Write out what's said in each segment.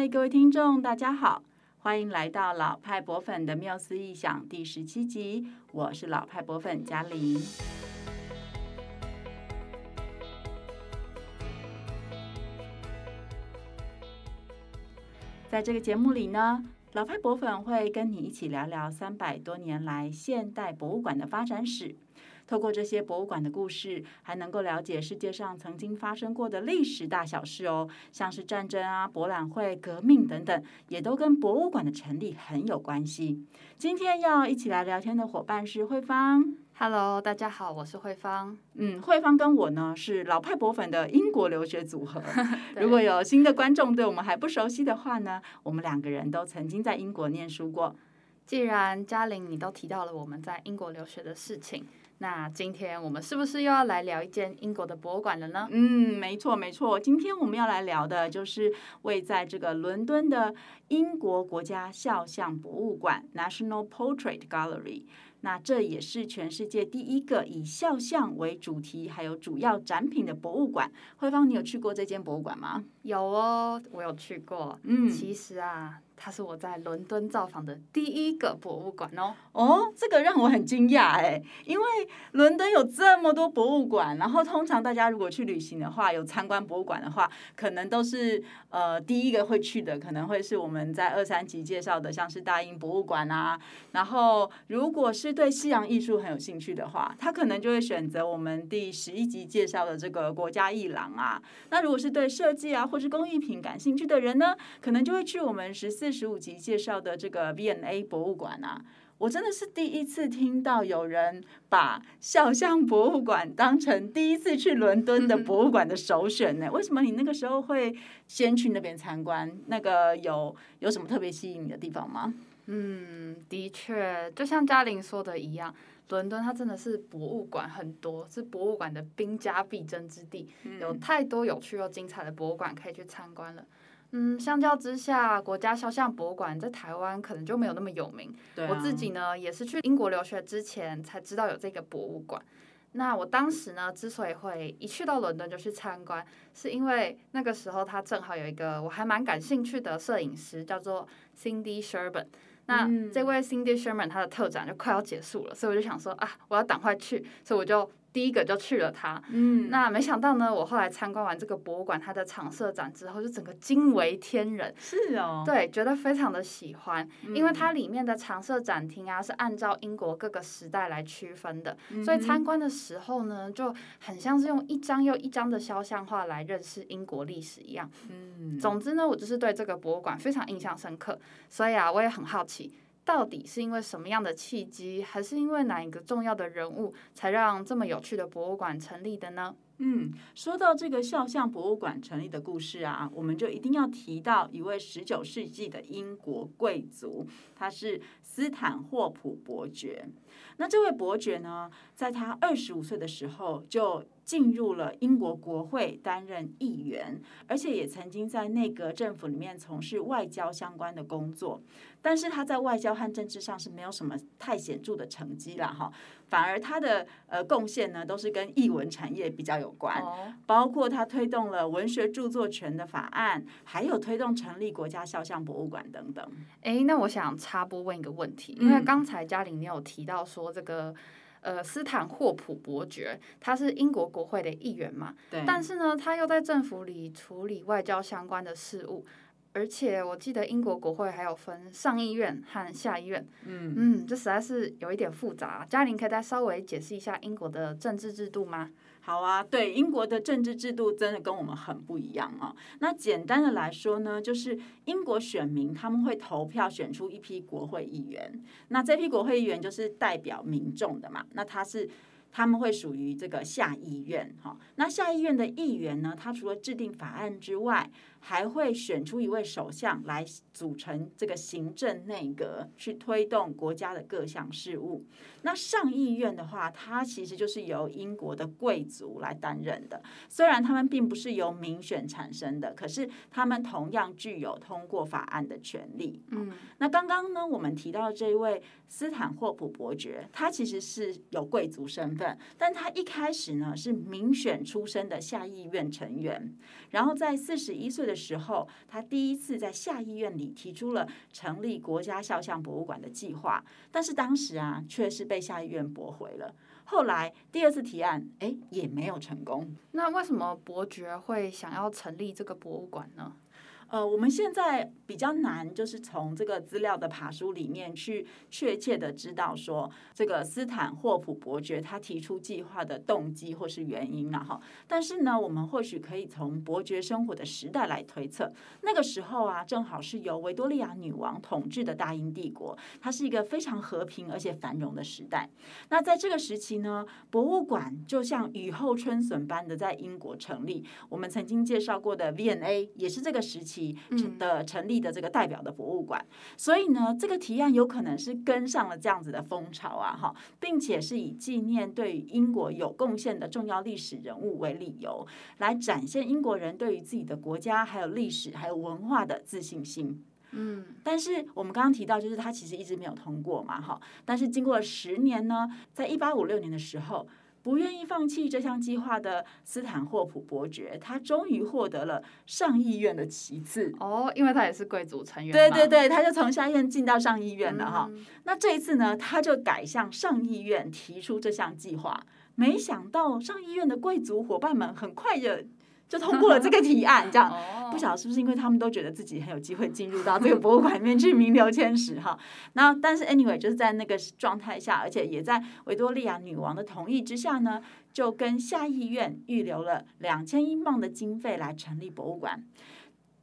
嗨，各位听众，大家好，欢迎来到老派博粉的妙思异想第十七集，我是老派博粉嘉玲。在这个节目里呢，老派博粉会跟你一起聊聊三百多年来现代博物馆的发展史。透过这些博物馆的故事，还能够了解世界上曾经发生过的历史大小事哦，像是战争啊、博览会、革命等等，也都跟博物馆的成立很有关系。今天要一起来聊天的伙伴是慧芳。Hello，大家好，我是慧芳。嗯，慧芳跟我呢是老派博粉的英国留学组合。如果有新的观众对我们还不熟悉的话呢，我们两个人都曾经在英国念书过。既然嘉玲你都提到了我们在英国留学的事情。那今天我们是不是又要来聊一间英国的博物馆了呢？嗯，没错没错，今天我们要来聊的就是位在这个伦敦的英国国家肖像博物馆 （National Portrait Gallery）。那这也是全世界第一个以肖像为主题还有主要展品的博物馆。慧芳，你有去过这间博物馆吗？有哦，我有去过。嗯，其实啊。它是我在伦敦造访的第一个博物馆哦。哦，这个让我很惊讶哎，因为伦敦有这么多博物馆，然后通常大家如果去旅行的话，有参观博物馆的话，可能都是呃第一个会去的，可能会是我们在二三集介绍的，像是大英博物馆啊。然后如果是对西洋艺术很有兴趣的话，他可能就会选择我们第十一集介绍的这个国家艺廊啊。那如果是对设计啊或是工艺品感兴趣的人呢，可能就会去我们十四。四十五集介绍的这个 V&A 博物馆啊，我真的是第一次听到有人把肖像博物馆当成第一次去伦敦的博物馆的首选呢。为什么你那个时候会先去那边参观？那个有有什么特别吸引你的地方吗？嗯，的确，就像嘉玲说的一样，伦敦它真的是博物馆很多，是博物馆的兵家必争之地，有太多有趣又精彩的博物馆可以去参观了。嗯，相较之下，国家肖像博物馆在台湾可能就没有那么有名。对啊。我自己呢，也是去英国留学之前才知道有这个博物馆。那我当时呢，之所以会一去到伦敦就去参观，是因为那个时候他正好有一个我还蛮感兴趣的摄影师，叫做 Cindy Sherman。那这位 Cindy Sherman 他的特展就快要结束了，所以我就想说啊，我要赶快去，所以我就。第一个就去了它，嗯，那没想到呢，我后来参观完这个博物馆它的常设展之后，就整个惊为天人。是哦，对，觉得非常的喜欢，因为它里面的常设展厅啊是按照英国各个时代来区分的，所以参观的时候呢，就很像是用一张又一张的肖像画来认识英国历史一样。嗯，总之呢，我就是对这个博物馆非常印象深刻，所以啊，我也很好奇。到底是因为什么样的契机，还是因为哪一个重要的人物，才让这么有趣的博物馆成立的呢？嗯，说到这个肖像博物馆成立的故事啊，我们就一定要提到一位十九世纪的英国贵族，他是斯坦霍普伯爵。那这位伯爵呢，在他二十五岁的时候就进入了英国国会担任议员，而且也曾经在内阁政府里面从事外交相关的工作。但是他在外交和政治上是没有什么太显著的成绩了哈，反而他的呃贡献呢都是跟译文产业比较有关，包括他推动了文学著作权的法案，还有推动成立国家肖像博物馆等等。哎，那我想插播问一个问题，因为刚才嘉玲你有提到说这个呃斯坦霍普伯爵他是英国国会的议员嘛，对，但是呢他又在政府里处理外交相关的事务。而且我记得英国国会还有分上议院和下议院，嗯嗯，这实在是有一点复杂。嘉玲可以再稍微解释一下英国的政治制度吗？好啊，对，英国的政治制度真的跟我们很不一样啊。那简单的来说呢，就是英国选民他们会投票选出一批国会议员，那这批国会议员就是代表民众的嘛。那他是。他们会属于这个下议院，哈，那下议院的议员呢，他除了制定法案之外，还会选出一位首相来组成这个行政内阁，去推动国家的各项事务。那上议院的话，它其实就是由英国的贵族来担任的，虽然他们并不是由民选产生的，可是他们同样具有通过法案的权利。嗯，那刚刚呢，我们提到这一位斯坦霍普伯爵，他其实是有贵族身份。但他一开始呢是民选出身的下议院成员，然后在四十一岁的时候，他第一次在下议院里提出了成立国家肖像博物馆的计划，但是当时啊，却是被下议院驳回了。后来第二次提案，哎，也没有成功。那为什么伯爵会想要成立这个博物馆呢？呃，我们现在比较难，就是从这个资料的爬梳里面去确切的知道说，这个斯坦霍普伯爵他提出计划的动机或是原因了哈。但是呢，我们或许可以从伯爵生活的时代来推测，那个时候啊，正好是由维多利亚女王统治的大英帝国，它是一个非常和平而且繁荣的时代。那在这个时期呢，博物馆就像雨后春笋般的在英国成立。我们曾经介绍过的 V&A 也是这个时期。的成立的这个代表的博物馆，所以呢，这个提案有可能是跟上了这样子的风潮啊，哈，并且是以纪念对于英国有贡献的重要历史人物为理由，来展现英国人对于自己的国家还有历史还有文化的自信心。嗯，但是我们刚刚提到，就是他其实一直没有通过嘛，哈，但是经过了十年呢，在一八五六年的时候。不愿意放弃这项计划的斯坦霍普伯爵，他终于获得了上议院的旗次。哦，因为他也是贵族成员。对对对，他就从下院进到上议院了哈。嗯、那这一次呢，他就改向上议院提出这项计划，没想到上议院的贵族伙伴们很快的。就通过了这个提案，这样不晓得是不是因为他们都觉得自己很有机会进入到这个博物馆里面去名留千史哈。那但是 anyway 就是在那个状态下，而且也在维多利亚女王的同意之下呢，就跟下议院预留了两千英镑的经费来成立博物馆。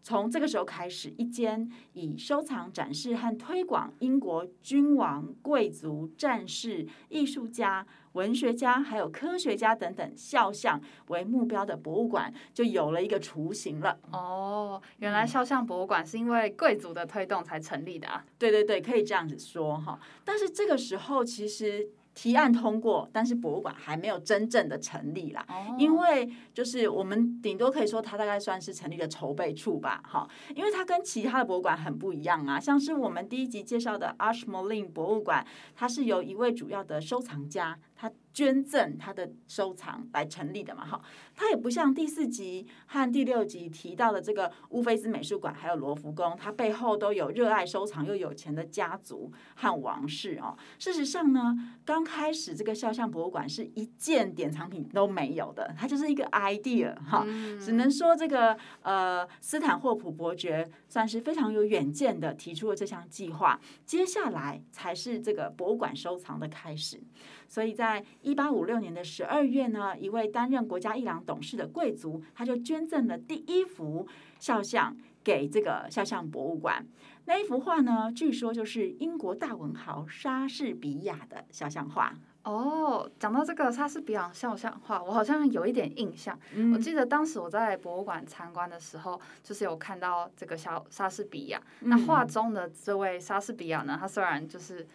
从这个时候开始，一间以收藏、展示和推广英国君王、贵族、战士、艺术家、文学家还有科学家等等肖像为目标的博物馆，就有了一个雏形了。哦，原来肖像博物馆是因为贵族的推动才成立的啊？对对对，可以这样子说哈。但是这个时候其实。提案通过，但是博物馆还没有真正的成立啦。Oh. 因为就是我们顶多可以说它大概算是成立的筹备处吧，哈，因为它跟其他的博物馆很不一样啊，像是我们第一集介绍的 Ashmolean 博物馆，它是由一位主要的收藏家。他捐赠他的收藏来成立的嘛，哈，他也不像第四集和第六集提到的这个乌菲兹美术馆，还有罗浮宫，它背后都有热爱收藏又有钱的家族和王室哦。事实上呢，刚开始这个肖像博物馆是一件典藏品都没有的，它就是一个 idea 哈，只能说这个呃斯坦霍普伯爵算是非常有远见的提出了这项计划，接下来才是这个博物馆收藏的开始。所以在一八五六年的十二月呢，一位担任国家艺廊董事的贵族，他就捐赠了第一幅肖像给这个肖像博物馆。那一幅画呢，据说就是英国大文豪莎士比亚的肖像画。哦，讲到这个莎士比亚肖像画，我好像有一点印象。嗯、我记得当时我在博物馆参观的时候，就是有看到这个肖莎士比亚。嗯、那画中的这位莎士比亚呢，他虽然就是。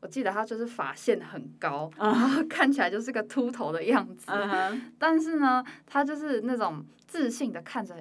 我记得他就是发线很高，然后看起来就是个秃头的样子，uh huh. 但是呢，他就是那种自信的看着。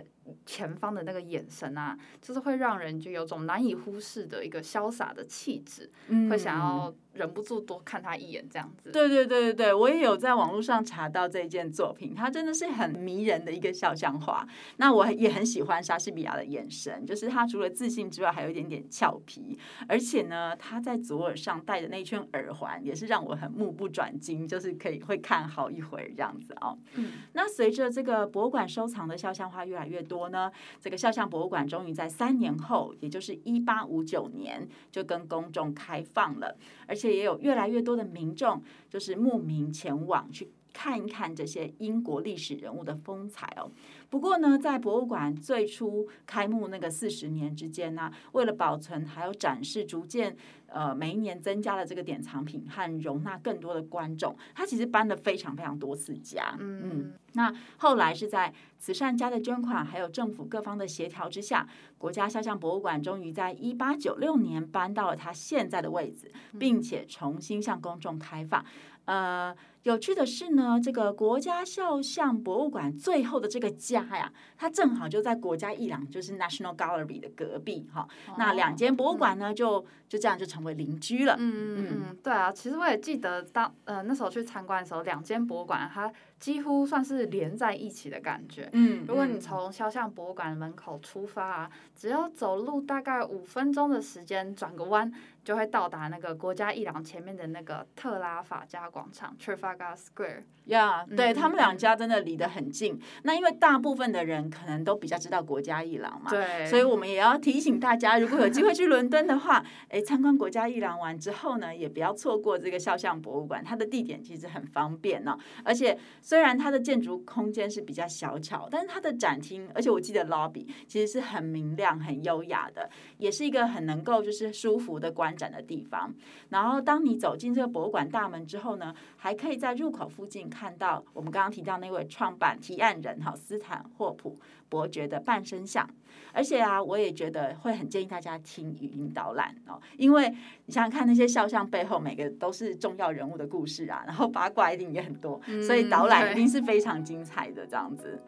前方的那个眼神啊，就是会让人就有种难以忽视的一个潇洒的气质，嗯、会想要忍不住多看他一眼这样子。对对对对对，我也有在网络上查到这件作品，它真的是很迷人的一个肖像画。那我也很喜欢莎士比亚的眼神，就是他除了自信之外，还有一点点俏皮，而且呢，他在左耳上戴的那一圈耳环也是让我很目不转睛，就是可以会看好一会儿这样子哦。嗯，那随着这个博物馆收藏的肖像画越来越。多呢？这个肖像博物馆终于在三年后，也就是一八五九年，就跟公众开放了，而且也有越来越多的民众就是慕名前往去看一看这些英国历史人物的风采哦。不过呢，在博物馆最初开幕那个四十年之间呢，为了保存还有展示，逐渐呃每一年增加了这个典藏品和容纳更多的观众，它其实搬了非常非常多次家。嗯嗯，那后来是在慈善家的捐款，还有政府各方的协调之下，国家肖像博物馆终于在一八九六年搬到了它现在的位置，并且重新向公众开放。呃。有趣的是呢，这个国家肖像博物馆最后的这个家呀，它正好就在国家艺廊，就是 National Gallery 的隔壁哈。哦、那两间博物馆呢，就就这样就成为邻居了。嗯嗯嗯，对啊，其实我也记得当呃那时候去参观的时候，两间博物馆它几乎算是连在一起的感觉。嗯，如果你从肖像博物馆门口出发啊，只要走路大概五分钟的时间，转个弯。就会到达那个国家艺廊前面的那个特拉法加广场 （Trafalgar Square）。呀，对，他们两家真的离得很近。那因为大部分的人可能都比较知道国家艺廊嘛，对，所以我们也要提醒大家，如果有机会去伦敦的话，哎，参观国家艺廊完之后呢，也不要错过这个肖像博物馆。它的地点其实很方便呢，而且虽然它的建筑空间是比较小巧，但是它的展厅，而且我记得 lobby 其实是很明亮、很优雅的，也是一个很能够就是舒服的观展的地方。然后当你走进这个博物馆大门之后呢，还可以在入口附近看到我们刚刚提到那位创办提案人哈斯坦霍普伯爵的半身像。而且啊，我也觉得会很建议大家听语音导览哦，因为你想想看那些肖像背后每个都是重要人物的故事啊，然后八卦一定也很多，所以导览一定是非常精彩的这样子。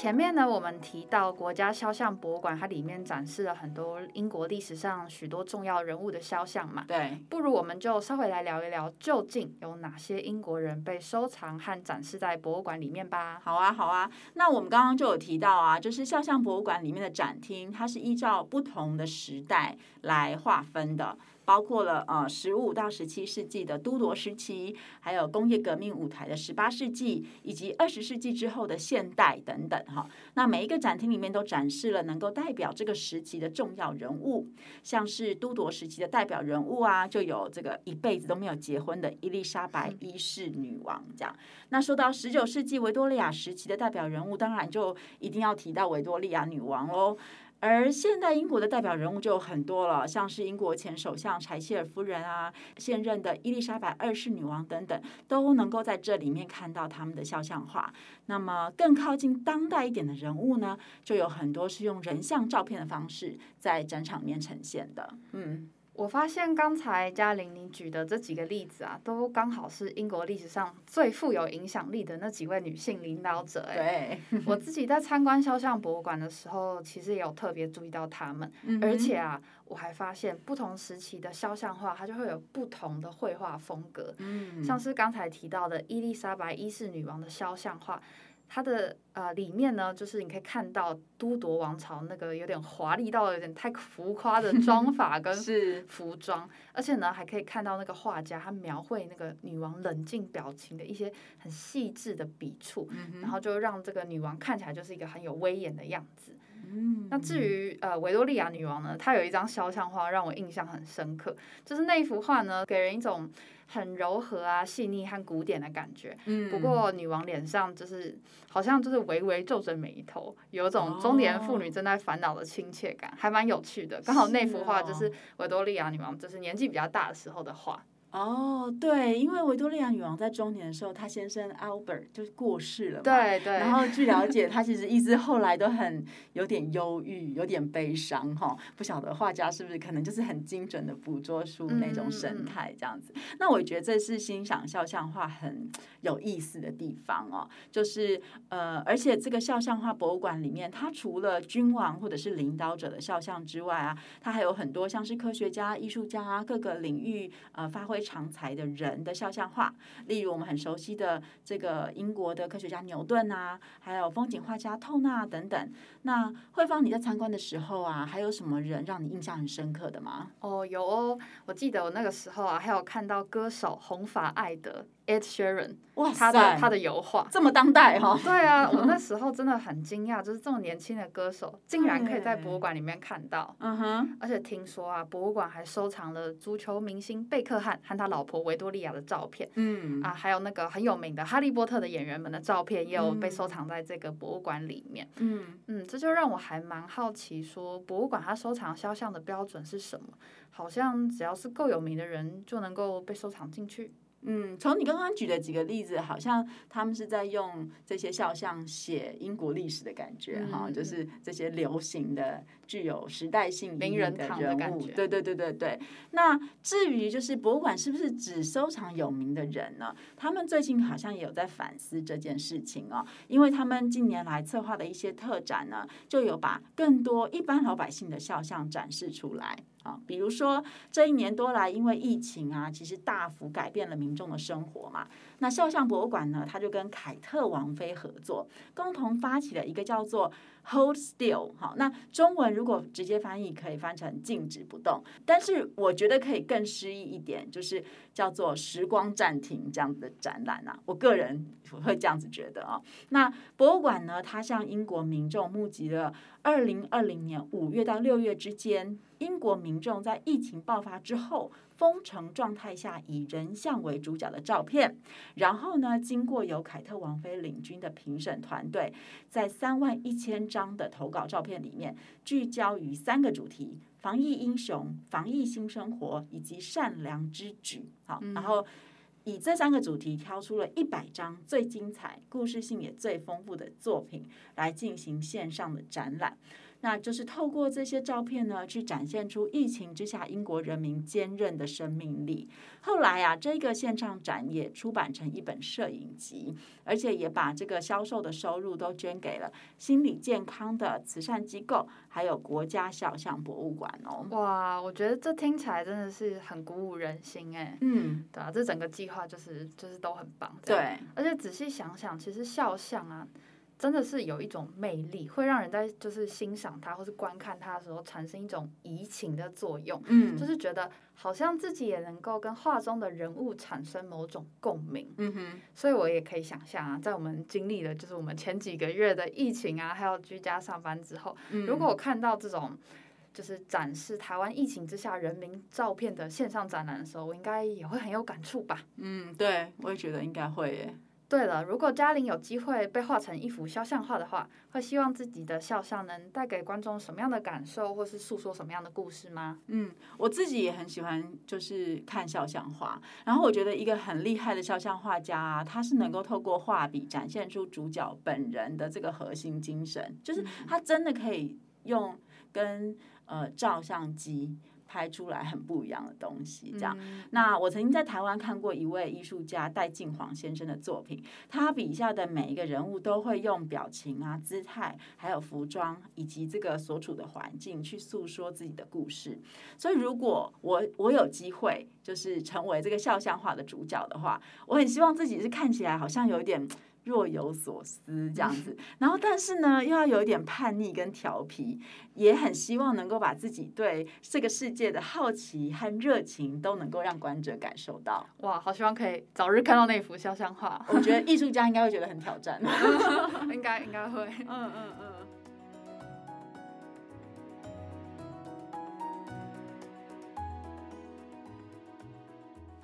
前面呢，我们提到国家肖像博物馆，它里面展示了很多英国历史上许多重要人物的肖像嘛。对，不如我们就稍微来聊一聊，究竟有哪些英国人被收藏和展示在博物馆里面吧。好啊，好啊。那我们刚刚就有提到啊，就是肖像博物馆里面的展厅，它是依照不同的时代来划分的。包括了呃十五到十七世纪的都铎时期，还有工业革命舞台的十八世纪，以及二十世纪之后的现代等等哈。那每一个展厅里面都展示了能够代表这个时期的重要人物，像是都铎时期的代表人物啊，就有这个一辈子都没有结婚的伊丽莎白一世女王这样。那说到十九世纪维多利亚时期的代表人物，当然就一定要提到维多利亚女王喽。而现代英国的代表人物就有很多了，像是英国前首相柴契尔夫人啊，现任的伊丽莎白二世女王等等，都能够在这里面看到他们的肖像画。那么更靠近当代一点的人物呢，就有很多是用人像照片的方式在展场面呈现的。嗯。我发现刚才嘉玲你举的这几个例子啊，都刚好是英国历史上最富有影响力的那几位女性领导者。哎，对，我自己在参观肖像博物馆的时候，其实也有特别注意到他们。嗯、而且啊，我还发现不同时期的肖像画，它就会有不同的绘画风格。嗯，像是刚才提到的伊丽莎白一世女王的肖像画。它的呃里面呢，就是你可以看到都铎王朝那个有点华丽到有点太浮夸的妆 法跟服装，而且呢还可以看到那个画家他描绘那个女王冷静表情的一些很细致的笔触，嗯、然后就让这个女王看起来就是一个很有威严的样子。嗯，那至于呃维多利亚女王呢，她有一张肖像画让我印象很深刻，就是那幅画呢给人一种。很柔和啊，细腻和古典的感觉。嗯，不过女王脸上就是好像就是微微皱着眉头，有种中年妇女正在烦恼的亲切感，还蛮有趣的。刚好那幅画就是维多利亚女王，就是年纪比较大的时候的画。哦，对，因为维多利亚女王在中年的时候，她先生 Albert 就是过世了嘛。对对。然后据了解，她其实一直后来都很有点忧郁，有点悲伤哈。不晓得画家是不是可能就是很精准的捕捉出那种神态这样子。嗯、那我觉得这是欣赏肖像画很有意思的地方哦，就是呃，而且这个肖像画博物馆里面，它除了君王或者是领导者的肖像之外啊，它还有很多像是科学家、艺术家啊各个领域呃发挥。长才的人的肖像画，例如我们很熟悉的这个英国的科学家牛顿啊，还有风景画家透纳等等。那慧芳，你在参观的时候啊，还有什么人让你印象很深刻的吗？哦，有哦，我记得我那个时候啊，还有看到歌手红发艾德。Ed Sheeran，哇，他的他的油画这么当代哈、哦？对啊，我那时候真的很惊讶，就是这么年轻的歌手，竟然可以在博物馆里面看到。嗯哼，而且听说啊，博物馆还收藏了足球明星贝克汉和他老婆维多利亚的照片。嗯啊，还有那个很有名的哈利波特的演员们的照片，也有被收藏在这个博物馆里面。嗯嗯，这就让我还蛮好奇，说博物馆它收藏肖像的标准是什么？好像只要是够有名的人就能够被收藏进去。嗯，从你刚刚举的几个例子，好像他们是在用这些肖像写英国历史的感觉哈、嗯，就是这些流行的、具有时代性名人的人物，对对对对对。那至于就是博物馆是不是只收藏有名的人呢？他们最近好像也有在反思这件事情哦，因为他们近年来策划的一些特展呢，就有把更多一般老百姓的肖像展示出来。啊，比如说这一年多来，因为疫情啊，其实大幅改变了民众的生活嘛。那肖像博物馆呢，他就跟凯特王妃合作，共同发起了一个叫做 Hold Still。好，那中文如果直接翻译，可以翻成静止不动。但是我觉得可以更诗意一点，就是叫做时光暂停这样子的展览啊。我个人会这样子觉得啊。那博物馆呢，它向英国民众募集了二零二零年五月到六月之间，英国民众在疫情爆发之后。封城状态下以人像为主角的照片，然后呢，经过由凯特王妃领军的评审团队，在三万一千张的投稿照片里面，聚焦于三个主题：防疫英雄、防疫新生活以及善良之举。好，然后以这三个主题挑出了一百张最精彩、故事性也最丰富的作品来进行线上的展览。那就是透过这些照片呢，去展现出疫情之下英国人民坚韧的生命力。后来啊，这个线上展也出版成一本摄影集，而且也把这个销售的收入都捐给了心理健康的慈善机构，还有国家肖像博物馆哦。哇，我觉得这听起来真的是很鼓舞人心哎。嗯，对啊，这整个计划就是就是都很棒。对，而且仔细想想，其实肖像啊。真的是有一种魅力，会让人在就是欣赏它或是观看它的时候产生一种移情的作用，嗯，就是觉得好像自己也能够跟画中的人物产生某种共鸣，嗯哼，所以我也可以想象啊，在我们经历了就是我们前几个月的疫情啊，还有居家上班之后，嗯，如果我看到这种就是展示台湾疫情之下人民照片的线上展览的时候，我应该也会很有感触吧？嗯，对，我也觉得应该会耶。对了，如果嘉玲有机会被画成一幅肖像画的话，会希望自己的肖像能带给观众什么样的感受，或是诉说什么样的故事吗？嗯，我自己也很喜欢，就是看肖像画。然后我觉得一个很厉害的肖像画家啊，他是能够透过画笔展现出主角本人的这个核心精神，就是他真的可以用跟呃照相机。拍出来很不一样的东西，这样。嗯。那我曾经在台湾看过一位艺术家戴晋煌先生的作品，他笔下的每一个人物都会用表情啊、姿态，还有服装以及这个所处的环境去诉说自己的故事。所以，如果我我有机会就是成为这个肖像画的主角的话，我很希望自己是看起来好像有一点。若有所思这样子，然后但是呢，又要有一点叛逆跟调皮，也很希望能够把自己对这个世界的好奇和热情都能够让观者感受到。哇，好希望可以早日看到那幅肖像画。我觉得艺术家应该会觉得很挑战。应该应该会。嗯嗯嗯。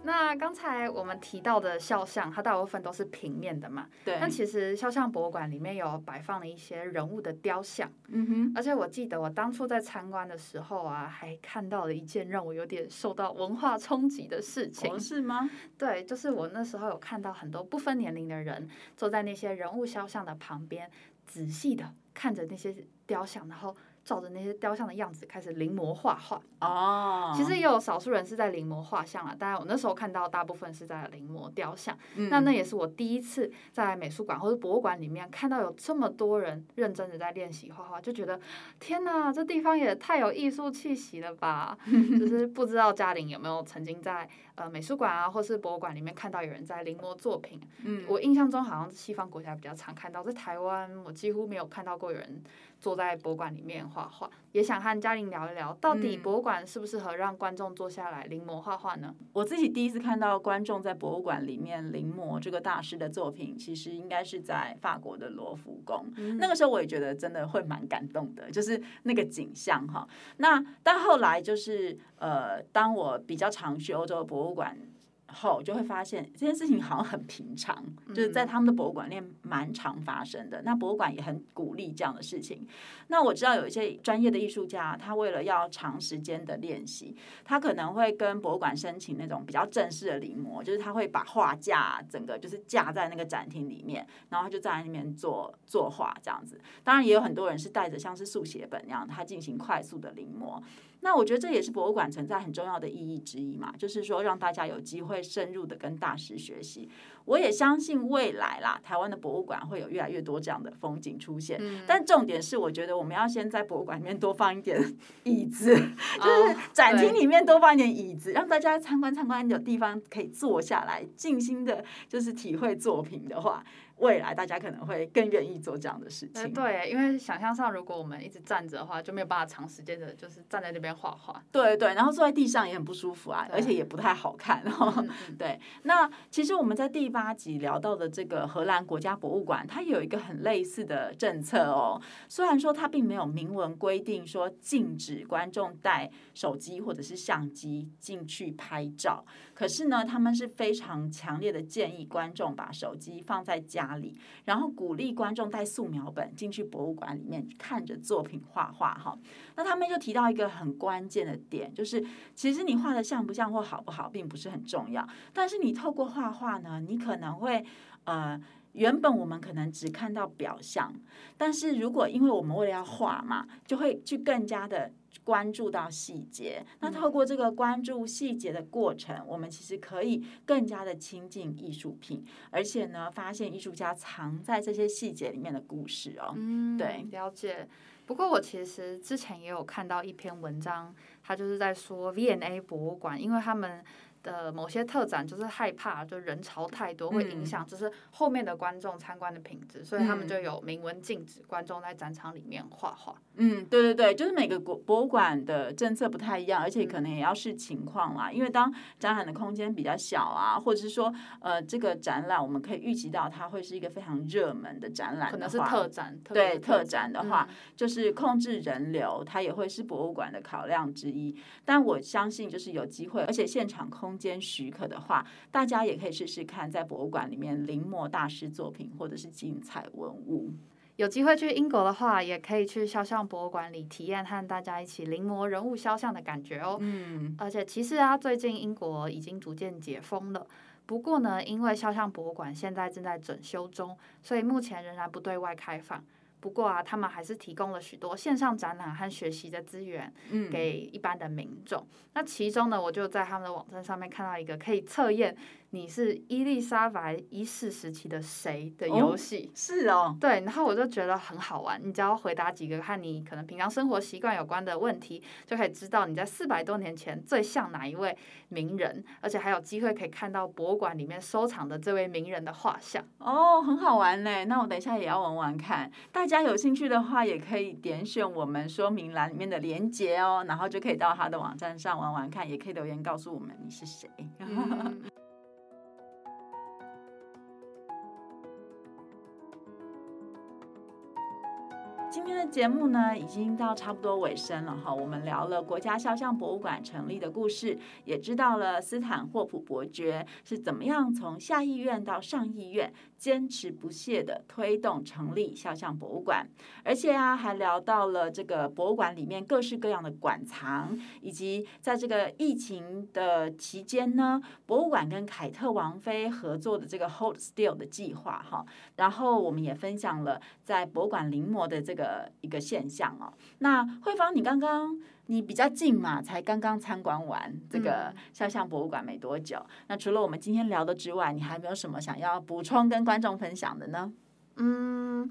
那刚才我们提到的肖像，它大部分都是平面的嘛？对。但其实肖像博物馆里面有摆放了一些人物的雕像。嗯哼。而且我记得我当初在参观的时候啊，还看到了一件让我有点受到文化冲击的事情。哦，是吗？对，就是我那时候有看到很多不分年龄的人坐在那些人物肖像的旁边，仔细的看着那些雕像，然后。照着那些雕像的样子开始临摹画画哦，其实也有少数人是在临摹画像啊。当然，我那时候看到大部分是在临摹雕像。嗯。那那也是我第一次在美术馆或者博物馆里面看到有这么多人认真的在练习画画，就觉得天哪，这地方也太有艺术气息了吧！就是不知道嘉玲有没有曾经在呃美术馆啊，或是博物馆里面看到有人在临摹作品。嗯。我印象中好像西方国家比较常看到，在台湾我几乎没有看到过有人。坐在博物馆里面画画，也想和嘉玲聊一聊，到底博物馆适不适合让观众坐下来临摹画画呢？我自己第一次看到观众在博物馆里面临摹这个大师的作品，其实应该是在法国的罗浮宫。嗯。那个时候我也觉得真的会蛮感动的，就是那个景象哈。那但后来就是呃，当我比较常去欧洲的博物馆。后就会发现这件事情好像很平常，就是在他们的博物馆里蛮常发生的。那博物馆也很鼓励这样的事情。那我知道有一些专业的艺术家，他为了要长时间的练习，他可能会跟博物馆申请那种比较正式的临摹，就是他会把画架整个就是架在那个展厅里面，然后他就在那边做作画这样子。当然也有很多人是带着像是速写本那样，他进行快速的临摹。那我觉得这也是博物馆存在很重要的意义之一嘛，就是说让大家有机会深入的跟大师学习。我也相信未来啦，台湾的博物馆会有越来越多这样的风景出现。嗯、但重点是，我觉得我们要先在博物馆里面多放一点 椅子，就是展厅里面多放一点椅子，让大家参观参观有地方可以坐下来，静心的，就是体会作品的话。未来大家可能会更愿意做这样的事情。对，因为想象上，如果我们一直站着的话，就没有办法长时间的，就是站在那边画画。对对，然后坐在地上也很不舒服啊，而且也不太好看。嗯嗯 对，那其实我们在第八集聊到的这个荷兰国家博物馆，它有一个很类似的政策哦。虽然说它并没有明文规定说禁止观众带手机或者是相机进去拍照，可是呢，他们是非常强烈的建议观众把手机放在家。哪里？然后鼓励观众带素描本进去博物馆里面看着作品画画哈。那他们就提到一个很关键的点，就是其实你画的像不像或好不好，并不是很重要。但是你透过画画呢，你可能会呃，原本我们可能只看到表象，但是如果因为我们为了要画嘛，就会去更加的。关注到细节，那透过这个关注细节的过程，我们其实可以更加的亲近艺术品，而且呢，发现艺术家藏在这些细节里面的故事哦。嗯，对，了解。不过我其实之前也有看到一篇文章，他就是在说 V&A 博物馆，因为他们。的某些特展就是害怕，就人潮太多会影响，就是后面的观众参观的品质，嗯、所以他们就有明文禁止观众在展场里面画画。嗯，对对对，就是每个国博物馆的政策不太一样，而且可能也要视情况啦。因为当展览的空间比较小啊，或者是说呃这个展览我们可以预期到它会是一个非常热门的展览，可能是特展。特对特展的话，嗯、就是控制人流，它也会是博物馆的考量之一。但我相信就是有机会，而且现场空。间许可的话，大家也可以试试看，在博物馆里面临摹大师作品，或者是精彩文物。有机会去英国的话，也可以去肖像博物馆里体验和大家一起临摹人物肖像的感觉哦。嗯，而且其实啊，最近英国已经逐渐解封了，不过呢，因为肖像博物馆现在正在整修中，所以目前仍然不对外开放。不过啊，他们还是提供了许多线上展览和学习的资源，给一般的民众。嗯、那其中呢，我就在他们的网站上面看到一个可以测验。你是伊丽莎白一世时期的谁的游戏？哦，是哦，对，然后我就觉得很好玩。你只要回答几个和你可能平常生活习惯有关的问题，就可以知道你在四百多年前最像哪一位名人，而且还有机会可以看到博物馆里面收藏的这位名人的画像。哦，很好玩嘞！那我等一下也要玩玩看。大家有兴趣的话，也可以点选我们说明栏里面的连接哦，然后就可以到他的网站上玩玩看，也可以留言告诉我们你是谁。嗯今天的节目呢，已经到差不多尾声了哈。我们聊了国家肖像博物馆成立的故事，也知道了斯坦霍普伯爵是怎么样从下议院到上议院，坚持不懈地推动成立肖像博物馆。而且啊，还聊到了这个博物馆里面各式各样的馆藏，以及在这个疫情的期间呢，博物馆跟凯特王妃合作的这个 Hold Still 的计划哈。然后我们也分享了在博物馆临摹的这个。的一个现象哦，那慧芳，你刚刚你比较近嘛，才刚刚参观完这个肖像博物馆没多久。嗯、那除了我们今天聊的之外，你还没有什么想要补充跟观众分享的呢？嗯，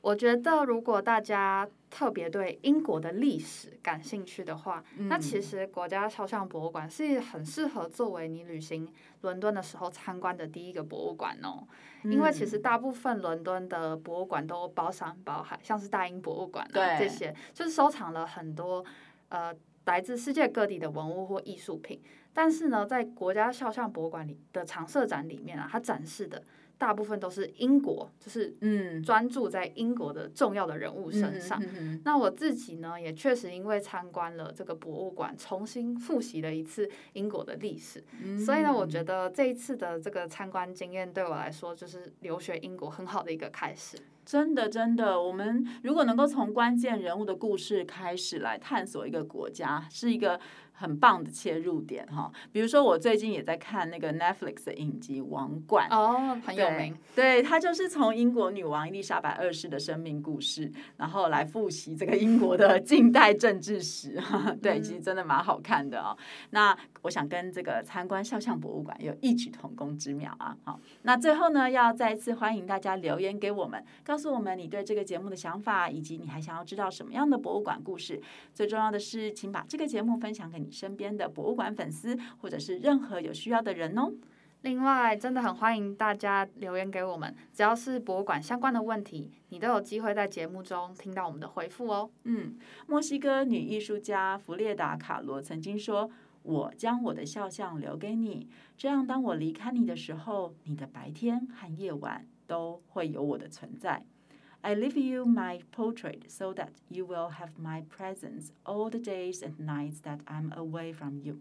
我觉得如果大家特别对英国的历史感兴趣的话，嗯、那其实国家肖像博物馆是很适合作为你旅行伦敦的时候参观的第一个博物馆哦。因为其实大部分伦敦的博物馆都包山包海，像是大英博物馆啊这些，就是收藏了很多呃来自世界各地的文物或艺术品。但是呢，在国家肖像博物馆里的常设展里面啊，它展示的大部分都是英国，就是嗯，专注在英国的重要的人物身上。嗯、那我自己呢，也确实因为参观了这个博物馆，重新复习了一次英国的历史。嗯、所以呢，我觉得这一次的这个参观经验对我来说，就是留学英国很好的一个开始。真的，真的，我们如果能够从关键人物的故事开始来探索一个国家，是一个。很棒的切入点哈，比如说我最近也在看那个 Netflix 的影集《王冠》哦，很有名。对，它就是从英国女王伊丽莎白二世的生命故事，然后来复习这个英国的 近代政治史。对，其实真的蛮好看的哦。那我想跟这个参观肖像博物馆有异曲同工之妙啊。好，那最后呢，要再一次欢迎大家留言给我们，告诉我们你对这个节目的想法，以及你还想要知道什么样的博物馆故事。最重要的是，请把这个节目分享给你身边的博物馆粉丝，或者是任何有需要的人哦。另外，真的很欢迎大家留言给我们，只要是博物馆相关的问题，你都有机会在节目中听到我们的回复哦。嗯，墨西哥女艺术家弗列达·卡罗曾经说：“我将我的肖像留给你，这样当我离开你的时候，你的白天和夜晚都会有我的存在。” I leave you my portrait so that you will have my presence all the days and nights that I'm away from you.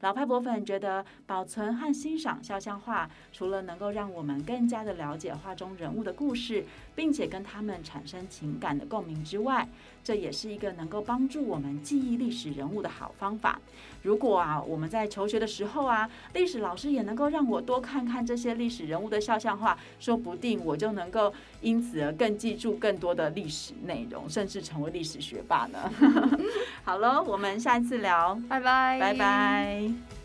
老派博粉觉得保存和欣赏肖像画，除了能够让我们更加的了解画中人物的故事，并且跟他们产生情感的共鸣之外，这也是一个能够帮助我们记忆历史人物的好方法。如果啊，我们在求学的时候啊，历史老师也能够让我多看看这些历史人物的肖像画，说不定我就能够因此而更记住更多的历史内容，甚至成为历史学霸呢。好了，我们下一次聊，拜拜，拜拜。